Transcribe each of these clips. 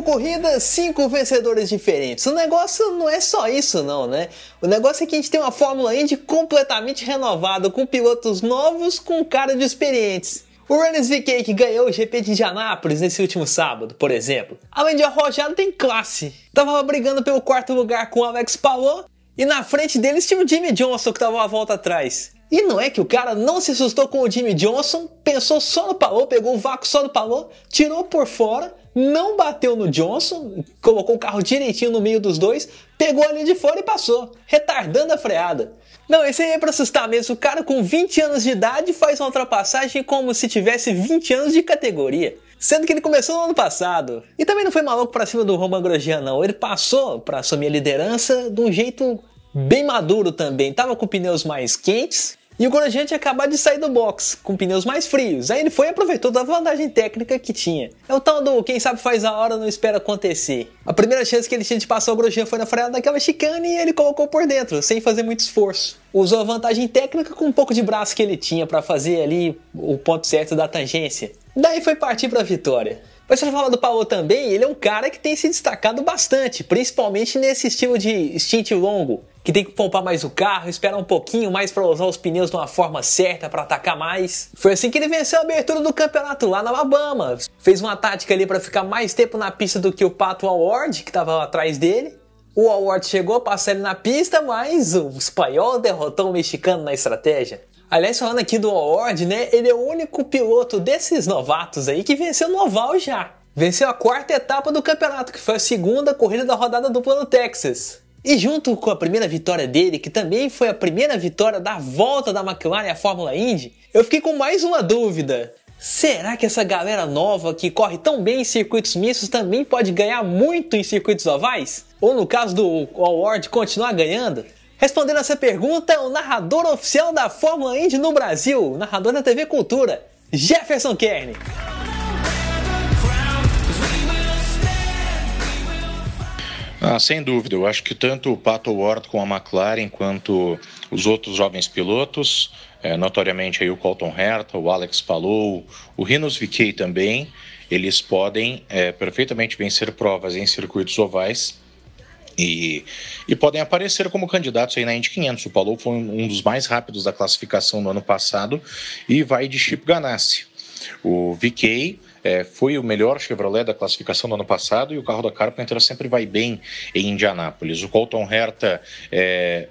Cinco corridas, cinco vencedores diferentes. O negócio não é só isso, não, né? O negócio é que a gente tem uma Fórmula Indy completamente renovada, com pilotos novos, com cara de experientes. O Runners VK que ganhou o GP de Indianápolis nesse último sábado, por exemplo, além de arrojado, tem classe. Tava brigando pelo quarto lugar com o Alex Palou e na frente deles tinha o Jimmy Johnson que tava uma volta atrás. E não é que o cara não se assustou com o Jimmy Johnson, pensou só no Palou, pegou o vácuo só do Palou, tirou por fora não bateu no Johnson, colocou o carro direitinho no meio dos dois, pegou ali de fora e passou, retardando a freada. Não, esse aí é pra assustar mesmo. O cara com 20 anos de idade faz uma ultrapassagem como se tivesse 20 anos de categoria. Sendo que ele começou no ano passado. E também não foi maluco pra cima do Roman Grosjean, não. Ele passou para assumir a liderança de um jeito bem maduro também. Tava com pneus mais quentes, e o Grosjean tinha acabado de sair do box, com pneus mais frios. Aí ele foi e aproveitou da vantagem técnica que tinha. É o tal do quem sabe faz a hora não espera acontecer. A primeira chance que ele tinha de passar o Grosjean foi na freada daquela chicane e ele colocou por dentro, sem fazer muito esforço. Usou a vantagem técnica com um pouco de braço que ele tinha para fazer ali o ponto certo da tangência. Daí foi partir para a vitória. Mas pra falar do Paulo também, ele é um cara que tem se destacado bastante, principalmente nesse estilo de stint longo que tem que poupar mais o carro, esperar um pouquinho mais para usar os pneus de uma forma certa para atacar mais. Foi assim que ele venceu a abertura do campeonato lá na Alabama. Fez uma tática ali para ficar mais tempo na pista do que o Pato Award, que estava atrás dele. O Award chegou a passar ele na pista, mas o espanhol derrotou o mexicano na estratégia. Aliás, falando aqui do Award, né? Ele é o único piloto desses novatos aí que venceu no oval já. Venceu a quarta etapa do campeonato, que foi a segunda corrida da rodada dupla no Texas. E junto com a primeira vitória dele, que também foi a primeira vitória da volta da McLaren à Fórmula Indy, eu fiquei com mais uma dúvida. Será que essa galera nova que corre tão bem em circuitos mistos também pode ganhar muito em circuitos ovais? Ou no caso do Award continuar ganhando? Respondendo essa pergunta, o narrador oficial da Fórmula Indy no Brasil, narrador da TV Cultura, Jefferson Kern. Ah, sem dúvida, eu acho que tanto o Pato Ward com a McLaren quanto os outros jovens pilotos, é, notoriamente aí o Colton Herta, o Alex Palou, o Rinos VK também, eles podem é, perfeitamente vencer provas em circuitos ovais e, e, podem aparecer como candidatos aí na Indy 500. O Palou foi um dos mais rápidos da classificação no ano passado e vai de Chip Ganassi. O VK é, foi o melhor Chevrolet da classificação do ano passado e o carro da Carpenter sempre vai bem em Indianápolis. O Colton Herta é,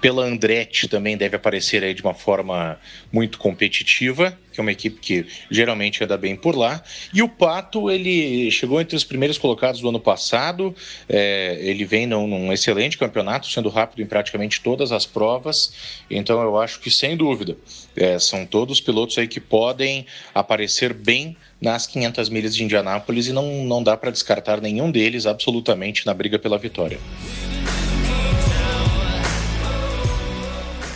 pela Andretti também deve aparecer aí de uma forma muito competitiva, que é uma equipe que geralmente anda bem por lá. E o Pato, ele chegou entre os primeiros colocados do ano passado, é, ele vem num, num, excelente campeonato, sendo rápido em praticamente todas as provas, então eu acho que sem dúvida, é, são todos pilotos aí que podem aparecer bem nas 500 milhas de Indianápolis e não, não dá para descartar nenhum deles absolutamente na briga pela vitória.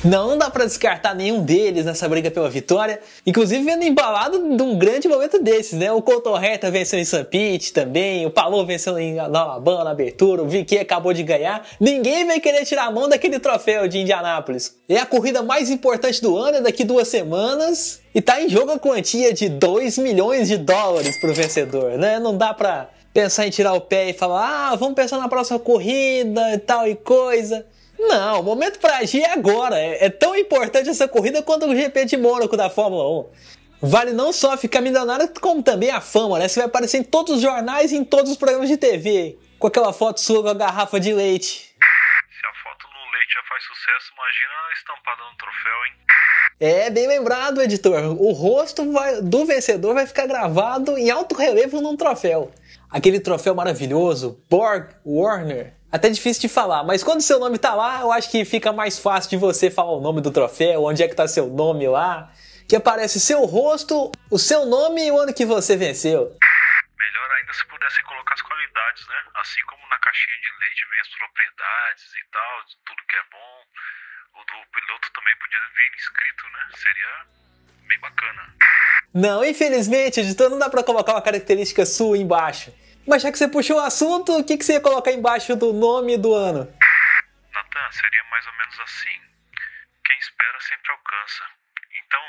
Não, dá para descartar nenhum deles nessa briga pela vitória. Inclusive vendo embalado de um grande momento desses, né? O Colton Herta venceu em St. Pete também, o Palou venceu em Alabama na abertura, o Vicky acabou de ganhar. Ninguém vai querer tirar a mão daquele troféu de Indianápolis. É a corrida mais importante do ano, é daqui duas semanas. E tá em jogo a quantia de 2 milhões de dólares pro vencedor, né? Não dá pra pensar em tirar o pé e falar, ah, vamos pensar na próxima corrida e tal e coisa. Não, o momento para agir é agora. É, é, tão importante essa corrida quanto o GP de Mônaco da Fórmula 1. Vale não só ficar milionário, como também a fama, né? Você vai aparecer em todos os jornais e em todos os programas de TV. Com aquela foto sua com a garrafa de leite. Se a foto no leite já faz sucesso, imagina estampada no troféu, hein? É, bem lembrado, editor. O rosto vai, do vencedor vai ficar gravado em alto relevo num troféu. Aquele troféu maravilhoso, Borg Warner, até difícil de falar, mas quando seu nome tá lá, eu acho que fica mais fácil de você falar o nome do troféu, onde é que tá seu nome lá, que aparece seu rosto, o seu nome e o ano que você venceu. Melhor ainda se pudesse colocar as qualidades, né? Assim como na caixinha de leite vem as propriedades e tal, tudo que é bom. O do piloto também podia vir escrito, né? Seria bem bacana. Não, infelizmente, editor, não dá pra colocar uma característica sua embaixo. Mas já que você puxou o assunto, o que, que você ia colocar embaixo do nome do ano? Natan, seria mais ou menos assim. Quem espera sempre alcança. Então,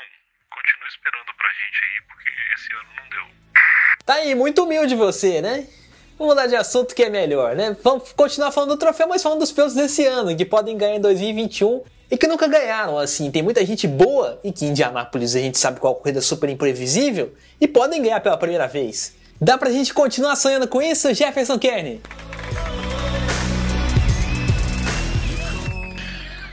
continue esperando pra gente aí, porque esse ano não deu. Tá aí, muito humilde você, né? Vamos mudar de assunto que é melhor, né? Vamos continuar falando do troféu, mas falando dos pilotos desse ano, que podem ganhar em 2021 e que nunca ganharam, assim. Tem muita gente boa e que em Indianápolis a gente sabe qual corrida super imprevisível e podem ganhar pela primeira vez. Dá pra gente continuar sonhando com isso, Jefferson Kern?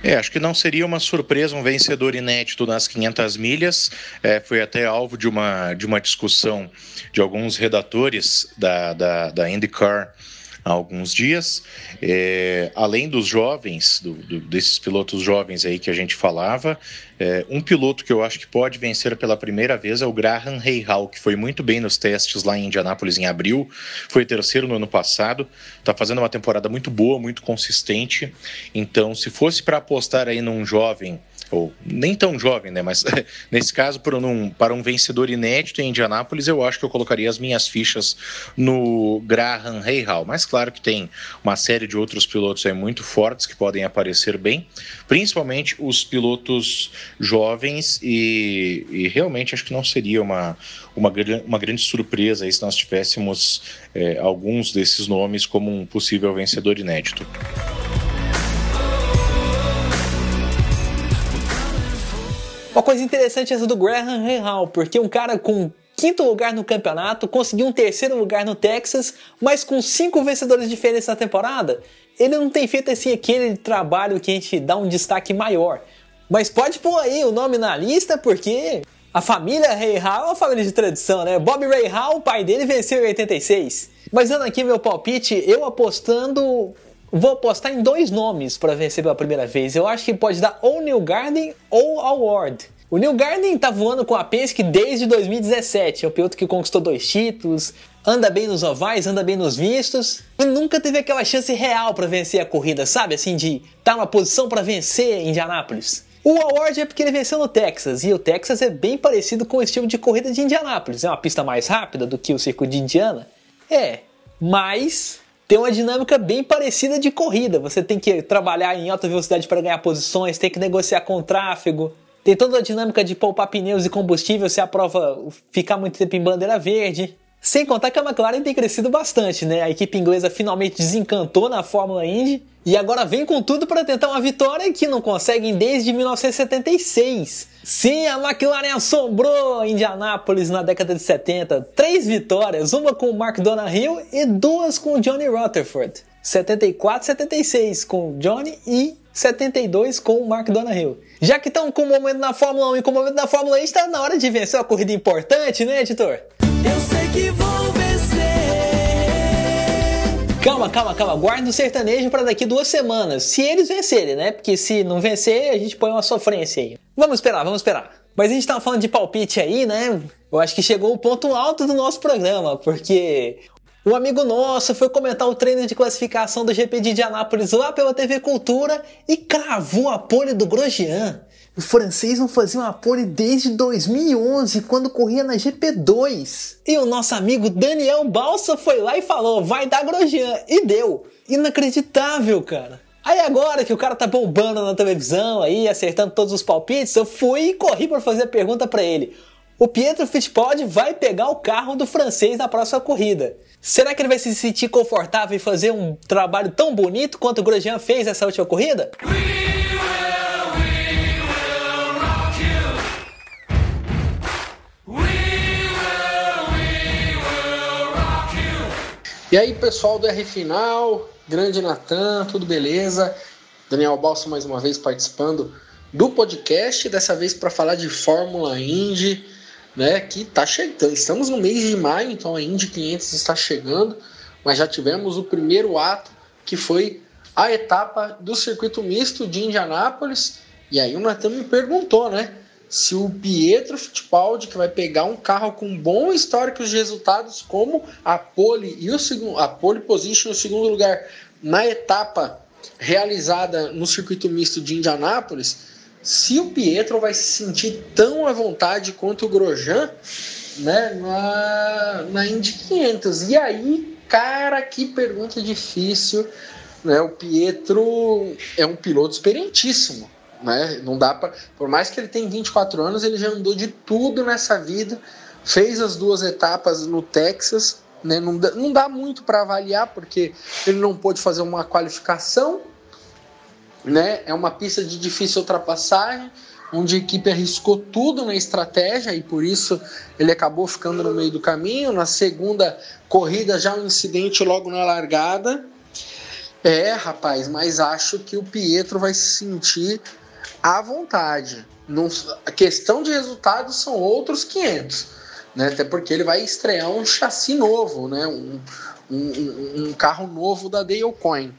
É, acho que não seria uma surpresa um vencedor inédito nas 500 milhas. É, foi até alvo de uma, de uma discussão de alguns redatores da, da, da IndyCar há alguns dias. É, além dos jovens, do, do, desses pilotos jovens aí que a gente falava, é, um piloto que eu acho que pode vencer pela primeira vez é o Graham Rahal, que foi muito bem nos testes lá em Indianápolis em abril, foi terceiro no ano passado, está fazendo uma temporada muito boa, muito consistente. Então, se fosse para apostar aí num jovem ou nem tão jovem, né? Mas nesse caso, para um, para um vencedor inédito em Indianápolis, eu acho que eu colocaria as minhas fichas no Graham Rahal. Mas claro que tem uma série de outros pilotos aí muito fortes que podem aparecer bem, principalmente os pilotos jovens, e, e realmente acho que não seria uma, uma, uma grande surpresa aí se nós tivéssemos é, alguns desses nomes como um possível vencedor inédito. Coisa interessante essa do Graham Rahal, porque um cara com quinto lugar no campeonato conseguiu um terceiro lugar no Texas, mas com cinco vencedores diferentes na temporada, ele não tem feito assim aquele trabalho que a gente dá um destaque maior. Mas pode pôr aí o nome na lista, porque a família Rahal é uma família de tradição, né? Bob Rahal, o pai dele, venceu em 86. Mas dando aqui meu palpite, eu apostando Vou apostar em dois nomes para vencer pela primeira vez. Eu acho que pode dar ou New Garden ou Award. O New Garden tá voando com a Penske desde 2017. É o piloto que conquistou dois títulos, anda bem nos ovais, anda bem nos vistos e nunca teve aquela chance real para vencer a corrida, sabe? Assim de estar tá numa posição para vencer em Indianápolis. O Award é porque ele venceu no Texas, e o Texas é bem parecido com o estilo de corrida de Indianápolis. É uma pista mais rápida do que o circuito de Indiana. É, mas tem uma dinâmica bem parecida de corrida. Você tem que trabalhar em alta velocidade para ganhar posições, tem que negociar com o tráfego. Tem toda a dinâmica de poupar pneus e combustível se a prova ficar muito tempo em bandeira verde. Sem contar que a McLaren tem crescido bastante, né? A equipe inglesa finalmente desencantou na Fórmula Indy e agora vem com tudo para tentar uma vitória que não conseguem desde 1976. Sim, a McLaren assombrou Indianápolis na década de 70. Três vitórias, uma com o Mark Donahill e duas com o Johnny Rutherford. 74 76 com o Johnny e 72 com o Mark Donahill. Já que estão com o momento na Fórmula 1 e com o momento na Fórmula E, está na hora de vencer uma corrida importante, né, editor? Eu sei que vou vencer. Calma, calma, calma. Guarda o sertanejo para daqui duas semanas. Se eles vencerem, né? Porque se não vencer, a gente põe uma sofrência aí. Vamos esperar, vamos esperar. Mas a gente tava falando de palpite aí, né? Eu acho que chegou o ponto alto do nosso programa, porque um amigo nosso foi comentar o treino de classificação do GP de Indianápolis lá pela TV Cultura e cravou a pole do Grosjean. O francês não fazia uma pole desde 2011, quando corria na GP2. E o nosso amigo Daniel Balsa foi lá e falou: vai dar Grosjean. E deu. Inacreditável, cara. Aí agora que o cara tá bombando na televisão aí, acertando todos os palpites, eu fui e corri para fazer a pergunta para ele. O Pietro Fittipaldi vai pegar o carro do francês na próxima corrida. Será que ele vai se sentir confortável e fazer um trabalho tão bonito quanto o Grosjean fez nessa última corrida? E aí, pessoal do R Final, grande Natan, tudo beleza? Daniel Balso mais uma vez participando do podcast, dessa vez para falar de Fórmula Indy, né? Que tá chegando. Estamos no mês de maio, então a Indy 500 está chegando, mas já tivemos o primeiro ato que foi a etapa do circuito misto de Indianápolis. E aí o Natan me perguntou, né? se o Pietro Fittipaldi, que vai pegar um carro com bom histórico de resultados, como a pole e o segundo, a pole position no segundo lugar na etapa realizada no circuito misto de Indianápolis, se o Pietro vai se sentir tão à vontade quanto o Grosjean, né, na, na Indy 500. E aí, cara, que pergunta difícil. Né? O Pietro é um piloto experientíssimo. Né? Não dá para, por mais que ele tenha 24 anos, ele já andou de tudo nessa vida, fez as duas etapas no Texas, né? Não não dá muito para avaliar porque ele não pôde fazer uma qualificação, né? É uma pista de difícil ultrapassagem, onde a equipe arriscou tudo na estratégia e por isso ele acabou ficando no meio do caminho. Na segunda corrida já um incidente logo na largada. É, rapaz, mas acho que o Pietro vai se sentir à vontade. Não, a questão de resultados são outros 500, né? Até porque ele vai estrear um chassi novo, né? Um, um, um carro novo da Dale Coin.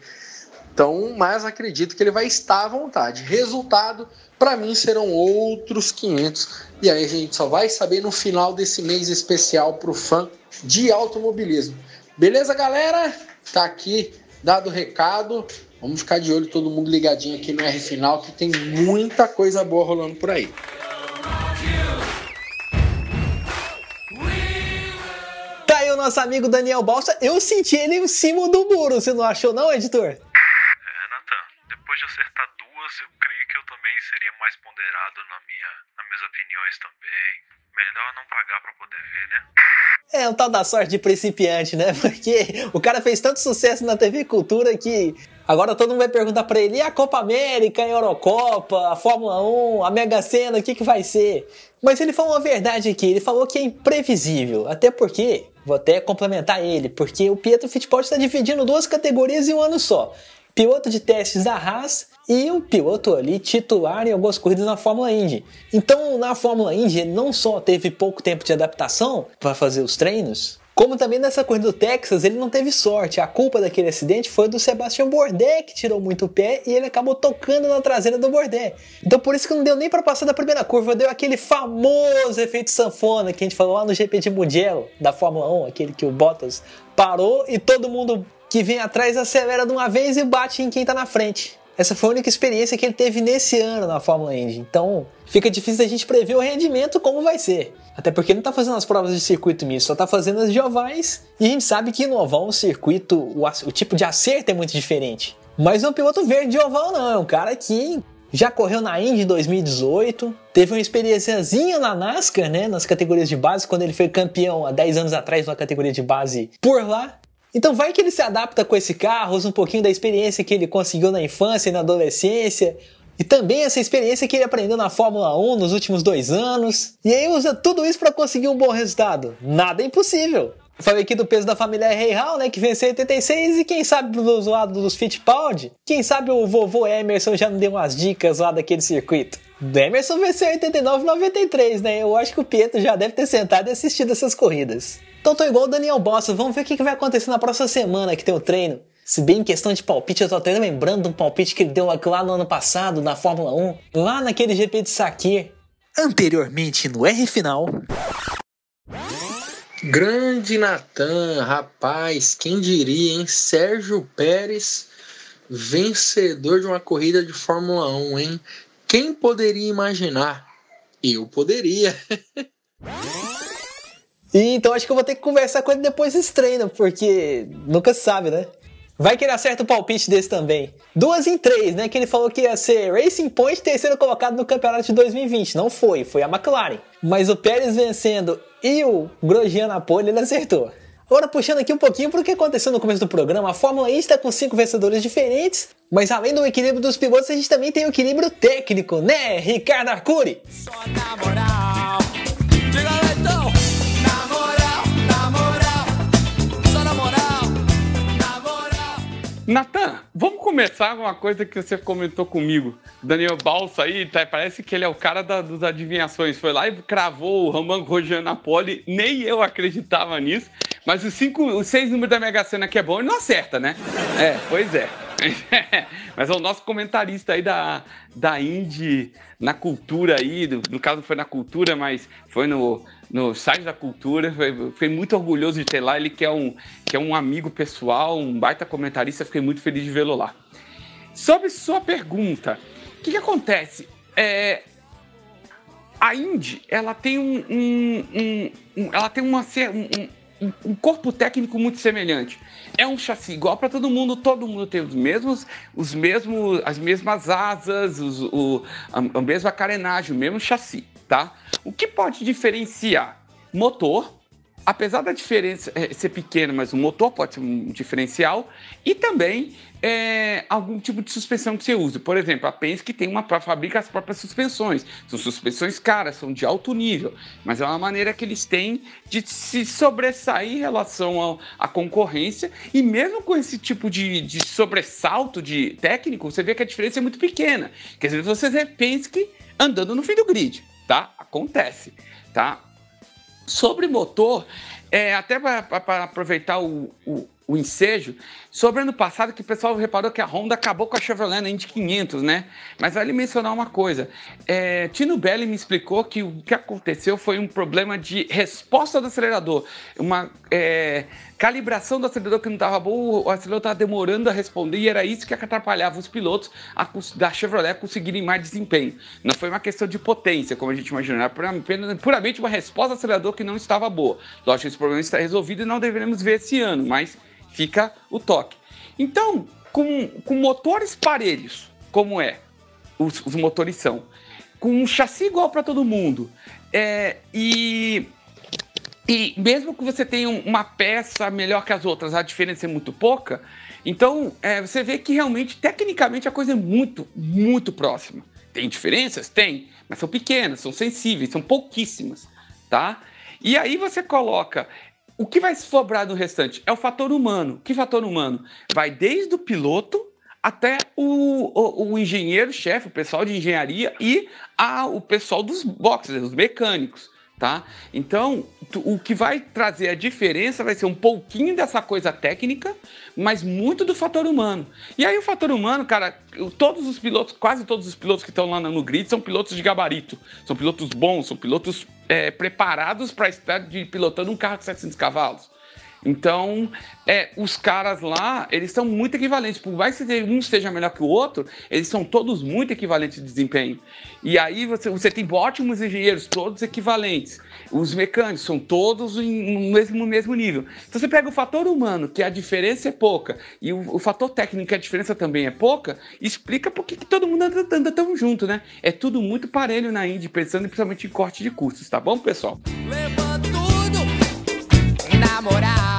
Então, mas acredito que ele vai estar à vontade. Resultado, para mim, serão outros 500. E aí a gente só vai saber no final desse mês especial para o fã de automobilismo. Beleza, galera? Tá aqui dado o recado. Vamos ficar de olho, todo mundo ligadinho aqui no R Final, que tem muita coisa boa rolando por aí. Tá aí o nosso amigo Daniel Balsa. Eu senti ele em cima do muro, você não achou não, editor? Depois de acertar duas, eu creio que eu também seria mais ponderado na minha, nas minhas opiniões também. Melhor não pagar para poder ver, né? É um tal da sorte de principiante, né? Porque o cara fez tanto sucesso na TV Cultura que agora todo mundo vai perguntar para ele: e a Copa América, a Eurocopa, a Fórmula 1, a Mega Sena, o que, que vai ser? Mas ele falou uma verdade aqui: ele falou que é imprevisível. Até porque, vou até complementar ele, porque o Pietro Fittipaldi está dividindo duas categorias em um ano só piloto de testes da Haas e um piloto ali titular em algumas corridas na Fórmula Indy. Então, na Fórmula Indy, ele não só teve pouco tempo de adaptação para fazer os treinos, como também nessa corrida do Texas, ele não teve sorte. A culpa daquele acidente foi do Sebastian Bourdais, que tirou muito o pé e ele acabou tocando na traseira do Bourdais. Então por isso que não deu nem para passar da primeira curva, deu aquele famoso efeito sanfona que a gente falou lá no GP de Mugello da Fórmula 1, aquele que o Bottas parou e todo mundo que vem atrás acelera de uma vez e bate em quem tá na frente. Essa foi a única experiência que ele teve nesse ano na Fórmula Indy. Então, fica difícil a gente prever o rendimento como vai ser. Até porque ele não tá fazendo as provas de circuito misto, só tá fazendo as de ovais. E a gente sabe que no oval o circuito, o, o tipo de acerto é muito diferente. Mas é um piloto verde de oval não, é um cara que já correu na Indy em 2018, teve uma experiênciazinha na NASCAR, né, nas categorias de base, quando ele foi campeão há 10 anos atrás na categoria de base por lá. Então vai que ele se adapta com esse carro, usa um pouquinho da experiência que ele conseguiu na infância e na adolescência, e também essa experiência que ele aprendeu na Fórmula 1 nos últimos dois anos, e aí usa tudo isso para conseguir um bom resultado. Nada é impossível. Falei aqui do peso da família Rei Hall, né, que venceu em 86, e quem sabe do lado dos Fittipaldi, quem sabe o vovô Emerson já não deu umas dicas lá daquele circuito. O Emerson venceu em 89 e 93, né? Eu acho que o Pietro já deve ter sentado e assistido essas corridas. Então tô igual o Daniel Bossa, vamos ver o que vai acontecer na próxima semana que tem o treino. Se bem em questão de palpite, eu tô até lembrando de um palpite que ele deu lá no ano passado, na Fórmula 1, lá naquele GP de Sakir. Anteriormente no R Final. Grande Natan, rapaz, quem diria, hein? Sérgio Pérez, vencedor de uma corrida de Fórmula 1, hein? Quem poderia imaginar? Eu poderia. E então acho que eu vou ter que conversar com ele depois desse treino, porque nunca sabe, né? Vai que ele acerta o palpite desse também. Duas em três, né? Que ele falou que ia ser Racing Point terceiro colocado no campeonato de 2020. Não foi, foi a McLaren. Mas o Pérez vencendo e o Grosjean na pole, ele acertou. Agora puxando aqui um pouquinho para o que aconteceu no começo do programa, a Fórmula E está com cinco vencedores diferentes, mas além do equilíbrio dos pilotos, a gente também tem o equilíbrio técnico, né, Ricardo Arcuri? Só na Natan, vamos começar com uma coisa que você comentou comigo. Daniel Balsa aí, tá, parece que ele é o cara da, dos adivinhações. Foi lá e cravou o Ramon Rojan na pole. Nem eu acreditava nisso. Mas os, cinco, os seis números da Mega Sena que é bom, ele não acerta, né? É, pois é. Mas é o nosso comentarista aí da, da Indy na cultura aí, no caso foi na cultura, mas foi no, no site da cultura. Foi muito orgulhoso de ter lá. Ele que é um, que é um amigo pessoal, um baita comentarista, fiquei muito feliz de vê-lo lá. Sobre sua pergunta, o que, que acontece? É, a Indy, ela tem um, um, um, um ela tem uma um, um, corpo técnico muito semelhante. É um chassi igual para todo mundo, todo mundo tem os mesmos, os mesmos, as mesmas asas, os, o, a, a mesma carenagem, o mesmo chassi, tá? O que pode diferenciar? Motor, apesar da diferença é, ser pequena, mas o motor pode ser um diferencial, e também é, algum tipo de suspensão que você usa. Por exemplo, a Penske tem uma fabrica as próprias suspensões. São suspensões caras, são de alto nível, mas é uma maneira que eles têm de se sobressair em relação à concorrência. E mesmo com esse tipo de, de sobressalto de técnico, você vê que a diferença é muito pequena. Quer dizer, você vê Penske andando no fim do grid, tá? Acontece, tá? Sobre motor, é, até para aproveitar o, o, o, ensejo, sobre ano passado que o pessoal reparou que a Honda acabou com a Chevrolet na Indy 500, né? Mas vale mencionar uma coisa. É, Tino Belli me explicou que o que aconteceu foi um problema de resposta do acelerador. Uma... É, calibração do acelerador que não estava boa, o acelerador estava demorando a responder e era isso que atrapalhava os pilotos a, da Chevrolet conseguirem mais desempenho. Não foi uma questão de potência, como a gente imaginou, era puramente uma resposta do acelerador que não estava boa. Lógico, esse problema está resolvido e não deveremos ver esse ano, mas fica o toque. Então, com, com motores parelhos, como é, os, os motores são, com um chassi igual para todo mundo, é, e e mesmo que você tenha uma peça melhor que as outras, a diferença é muito pouca. Então, é, você vê que realmente, tecnicamente, a coisa é muito, muito próxima. Tem diferenças? Tem, mas são pequenas, são sensíveis, são pouquíssimas, tá? E aí você coloca o que vai sobrar do restante é o fator humano. Que fator humano? Vai desde o piloto até o, o, o engenheiro-chefe, o pessoal de engenharia e a, o pessoal dos boxes, os mecânicos tá? Então, o que vai trazer a diferença vai ser um pouquinho dessa coisa técnica, mas muito do fator humano. E aí o fator humano, cara, todos os pilotos, quase todos os pilotos que estão lá no grid são pilotos de gabarito, são pilotos bons, são pilotos é, preparados para estar de, pilotando um carro de 700 cavalos. Então, é, os caras lá, eles são muito equivalentes. Por mais que um seja melhor que o outro, eles são todos muito equivalentes de desempenho. E aí você, você tem ótimos engenheiros, todos equivalentes. Os mecânicos são todos em, no, mesmo, no mesmo nível. Então você pega o fator humano, que a diferença é pouca, e o, o fator técnico, que a diferença também é pouca, explica por que todo mundo anda, anda tão junto, né? É tudo muito parelho na Indy, pensando principalmente em corte de custos, tá bom, pessoal? Leva tudo na moral.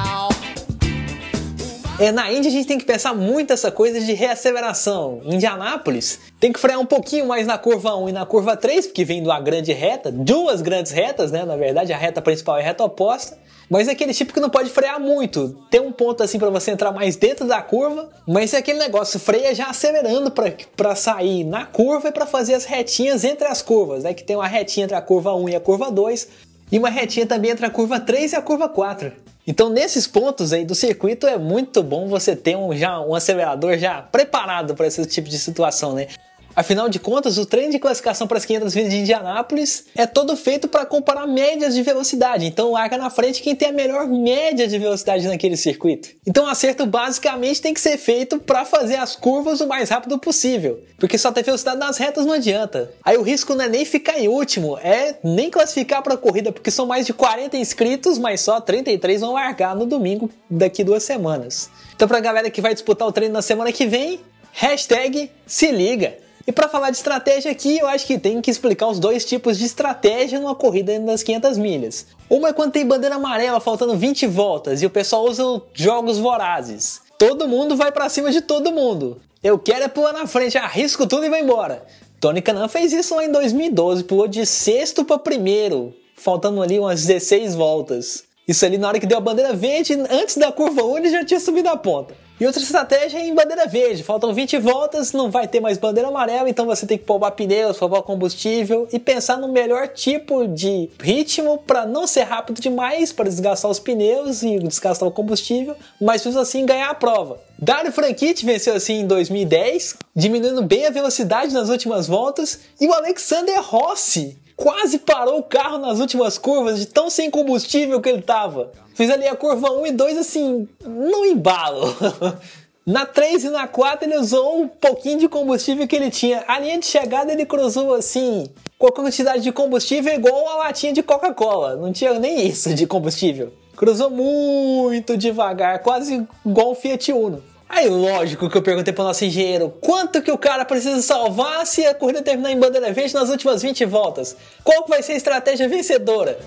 É, na Indy a gente tem que pensar muito essa coisa de reaceleração. Indianápolis, tem que frear um pouquinho mais na curva 1 e na curva 3, porque vem de uma grande reta, duas grandes retas, né? Na verdade, a reta principal é a reta oposta. Mas é aquele tipo que não pode frear muito. Tem um ponto assim para você entrar mais dentro da curva, mas é aquele negócio, freia já acelerando para sair na curva e para fazer as retinhas entre as curvas, né? Que tem uma retinha entre a curva 1 e a curva 2 e uma retinha também entre a curva 3 e a curva 4. Então, nesses pontos aí do circuito, é muito bom você ter um, já, um acelerador já preparado para esse tipo de situação, né? Afinal de contas, o treino de classificação para as 500 milhas de Indianápolis é todo feito para comparar médias de velocidade. Então larga na frente quem tem a melhor média de velocidade naquele circuito. Então o acerto basicamente tem que ser feito para fazer as curvas o mais rápido possível, porque só ter velocidade nas retas não adianta. Aí o risco não é nem ficar em último, é nem classificar para a corrida, porque são mais de 40 inscritos, mas só 33 vão largar no domingo daqui duas semanas. Então para a galera que vai disputar o treino na semana que vem, hashtag se liga. E para falar de estratégia aqui, eu acho que tem que explicar os dois tipos de estratégia numa corrida das 500 milhas. Uma é quando tem bandeira amarela faltando 20 voltas e o pessoal usa jogos vorazes. Todo mundo vai para cima de todo mundo. Eu quero é pular na frente, arrisco tudo e vai embora. Tony Canan fez isso lá em 2012, pulou de sexto para primeiro, faltando ali umas 16 voltas. Isso ali na hora que deu a bandeira verde, antes da curva 1 ele já tinha subido a ponta. E outra estratégia é em bandeira verde. Faltam 20 voltas, não vai ter mais bandeira amarela, então você tem que poupar pneus, poupar combustível e pensar no melhor tipo de ritmo para não ser rápido demais, para desgastar os pneus e desgastar o combustível, mas mesmo assim ganhar a prova. Dario Franchitti venceu assim em 2010, diminuindo bem a velocidade nas últimas voltas, e o Alexander Rossi quase parou o carro nas últimas curvas de tão sem combustível que ele tava. Fiz ali a curva 1 e 2 assim, no embalo. Na 3 e na 4 ele usou um pouquinho de combustível que ele tinha. A linha de chegada ele cruzou assim, com a quantidade de combustível igual a latinha de Coca-Cola. Não tinha nem isso de combustível. Cruzou muito devagar, quase igual um Fiat Uno. Aí, lógico que eu perguntei pro nosso engenheiro quanto que o cara precisa salvar se a corrida terminar em bandeira verde nas últimas 20 voltas. Qual que vai ser a estratégia vencedora?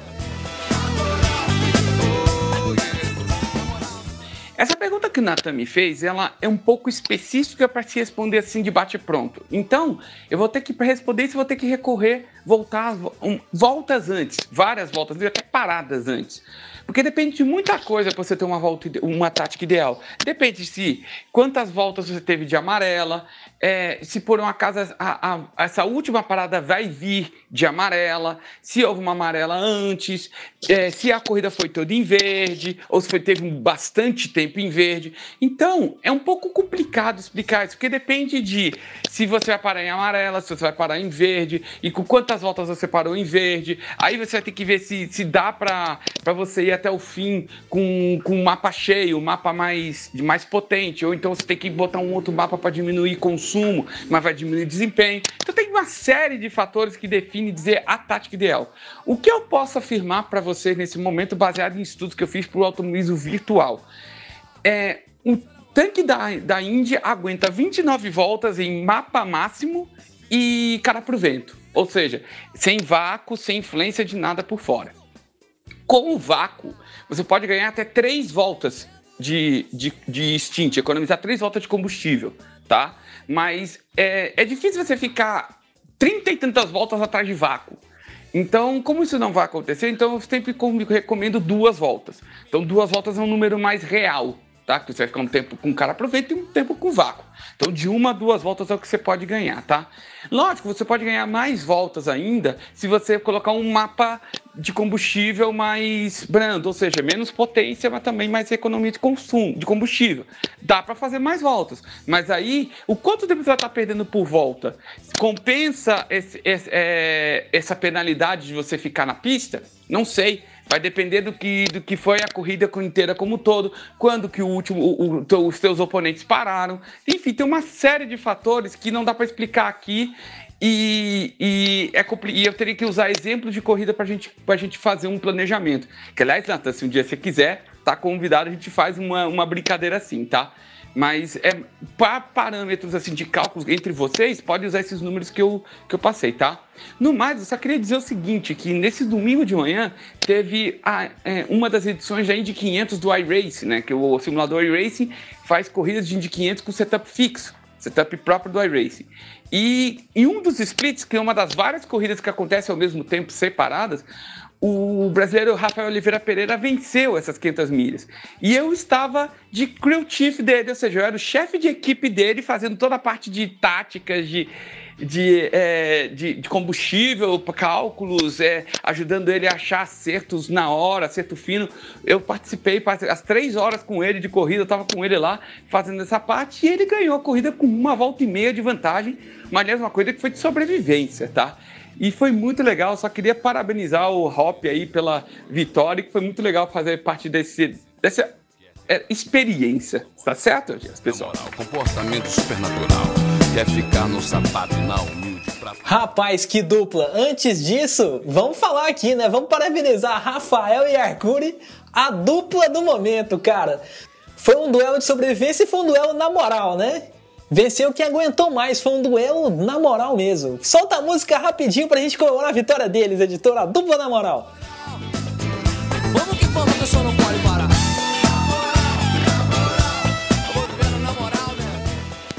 Essa pergunta que o Nathan me fez, ela é um pouco específica para se responder assim de bate pronto. Então, eu vou ter que responder isso, vou ter que recorrer, voltar um, voltas antes, várias voltas, até paradas antes. Porque depende de muita coisa para você ter uma volta, uma tática ideal. Depende se quantas voltas você teve de amarela, é, se por um acaso a, a, essa última parada vai vir de amarela, se houve uma amarela antes, é, se a corrida foi toda em verde, ou se foi, teve bastante tempo em verde. Então, é um pouco complicado explicar isso, porque depende de se você vai parar em amarela, se você vai parar em verde, e com quantas voltas você parou em verde. Aí você vai ter que ver se, se dá para você ir até o fim com, com um mapa cheio, um mapa mais, mais potente, ou então você tem que botar um outro mapa para diminuir consumo, mas vai diminuir desempenho. Então tem uma série de fatores que definem dizer a tática ideal. O que eu posso afirmar para vocês nesse momento, baseado em estudos que eu fiz para o automobilismo virtual, é o tanque da, da Indy aguenta 29 voltas em mapa máximo e cara pro vento. Ou seja, sem vácuo, sem influência de nada por fora. Com o vácuo, você pode ganhar até três voltas de, de, de stint, economizar três voltas de combustível, tá? Mas é, é difícil você ficar trinta e tantas voltas atrás de vácuo. Então, como isso não vai acontecer, então eu sempre recomendo duas voltas. Então, duas voltas é um número mais real, tá? Que você vai ficar um tempo com cara aproveita e um tempo com vácuo. Então, de uma a duas voltas é o que você pode ganhar, tá? Lógico, você pode ganhar mais voltas ainda se você colocar um mapa de combustível mais brando, ou seja, menos potência, mas também mais economia de consumo, de combustível. Dá para fazer mais voltas, mas aí o quanto tempo você vai estar perdendo por volta? Compensa esse, esse, é, essa penalidade de você ficar na pista? Não sei. Vai depender do que, do que foi a corrida inteira como um todo, quando que o último, o, o, os seus oponentes pararam. Enfim, tem uma série de fatores que não dá para explicar aqui e, e, é, e, eu teria que usar exemplos de corrida para gente, a gente fazer um planejamento. Que, aliás, Nathan, se um dia você quiser, tá convidado, a gente faz uma, uma brincadeira assim, tá? Mas é para parâmetros assim de cálculos entre vocês, pode usar esses números que eu, que eu passei, tá? No mais, eu só queria dizer o seguinte, que nesse domingo de manhã teve a, é, uma das edições da Indy 500 do iRace, né? Que o simulador iRacing faz corridas de Indy 500 com setup fixo, setup próprio do iRacing. E em um dos splits, que é uma das várias corridas que acontecem ao mesmo tempo separadas, o brasileiro Rafael Oliveira Pereira venceu essas 500 milhas. E eu estava de crew chief dele, ou seja, eu era o chefe de equipe dele, fazendo toda a parte de táticas, de, de, é, de, de, combustível, cálculos, é, ajudando ele a achar acertos na hora, acerto fino. Eu participei as três horas com ele de corrida, eu estava com ele lá fazendo essa parte e ele ganhou a corrida com uma volta e meia de vantagem, mas aliás, uma corrida que foi de sobrevivência, tá? E foi muito legal, só queria parabenizar o Hop aí pela vitória, que foi muito legal fazer parte desse, dessa é, experiência. Tá certo, pessoal? Moral, comportamento supernatural. Quer ficar no sapato e na humilde pra... Rapaz, que dupla! Antes disso, vamos falar aqui, né? Vamos parabenizar Rafael e Arcuri, a dupla do momento, cara. Foi um duelo de sobrevivência e foi um duelo na moral, né? Venceu quem aguentou mais, foi um duelo na moral mesmo. Solta a música rapidinho pra gente comemorar a vitória deles, editora dupla na moral. Vamos que vamos, que só não pode parar.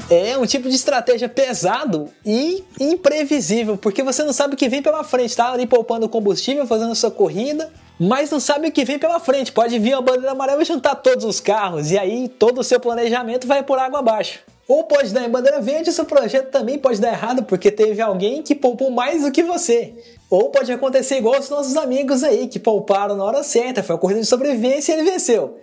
É um tipo de estratégia pesado e imprevisível, porque você não sabe o que vem pela frente, tá ali poupando combustível, fazendo sua corrida, mas não sabe o que vem pela frente. Pode vir a bandeira amarela e juntar todos os carros, e aí todo o seu planejamento vai por água abaixo. Ou pode dar em bandeira verde, seu projeto também pode dar errado, porque teve alguém que poupou mais do que você. Ou pode acontecer igual os nossos amigos aí, que pouparam na hora certa, foi a corrida de sobrevivência e ele venceu.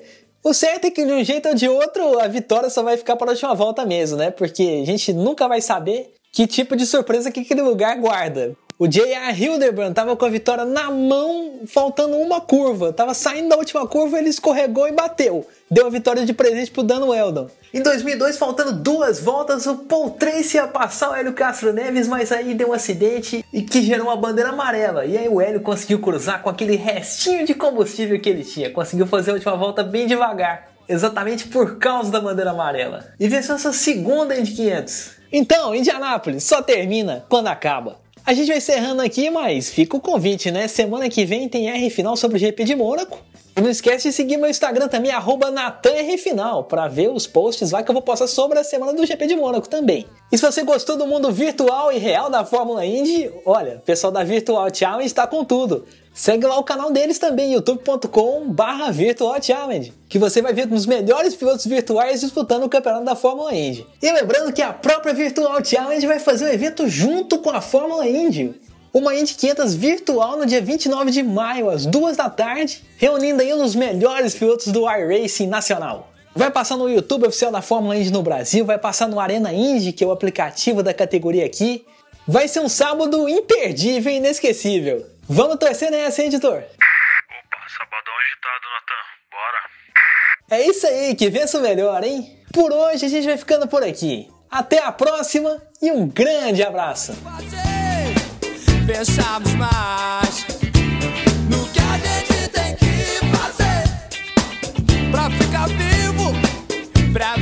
O certo é que de um jeito ou de outro a vitória só vai ficar para a última volta mesmo, né? Porque a gente nunca vai saber que tipo de surpresa que aquele lugar guarda. O J.R. Hildebrand tava com a vitória na mão, faltando uma curva. Tava saindo da última curva, ele escorregou e bateu. Deu a vitória de presente pro Dan Weldon. Em 2002, faltando duas voltas, o Paul Tracy ia passar o Hélio Castro Neves, mas aí deu um acidente e que gerou uma bandeira amarela. E aí o Hélio conseguiu cruzar com aquele restinho de combustível que ele tinha. Conseguiu fazer a última volta bem devagar. Exatamente por causa da bandeira amarela. E venceu essa segunda Indy 500. Então, Indianápolis só termina quando acaba. A gente vai encerrando aqui, mas fica o convite, né? Semana que vem tem R final sobre o GP de Mônaco. E não esquece de seguir meu Instagram também, NatanRFinal, para ver os posts lá que eu vou postar sobre a semana do GP de Mônaco também. E se você gostou do mundo virtual e real da Fórmula Indy, olha, o pessoal da Virtual Challenge está com tudo. Segue lá o canal deles também, youtube.com barra Virtual Challenge, que você vai ver os melhores pilotos virtuais disputando o campeonato da Fórmula Indy. E lembrando que a própria Virtual Challenge vai fazer o um evento junto com a Fórmula Indy. Uma Indy 500 virtual no dia 29 de maio, às 2 da tarde, reunindo aí os melhores pilotos do iRacing nacional. Vai passar no YouTube oficial da Fórmula Indy no Brasil, vai passar no Arena Indy, que é o aplicativo da categoria aqui. Vai ser um sábado imperdível e inesquecível. Vamos torcer nessa, hein, editor? Opa, sabadão agitado, Natan. Bora. É isso aí, que vença o melhor, hein? Por hoje a gente vai ficando por aqui. Até a próxima e um grande abraço. Pensamos mais no que a gente tem que fazer pra ficar vivo, pra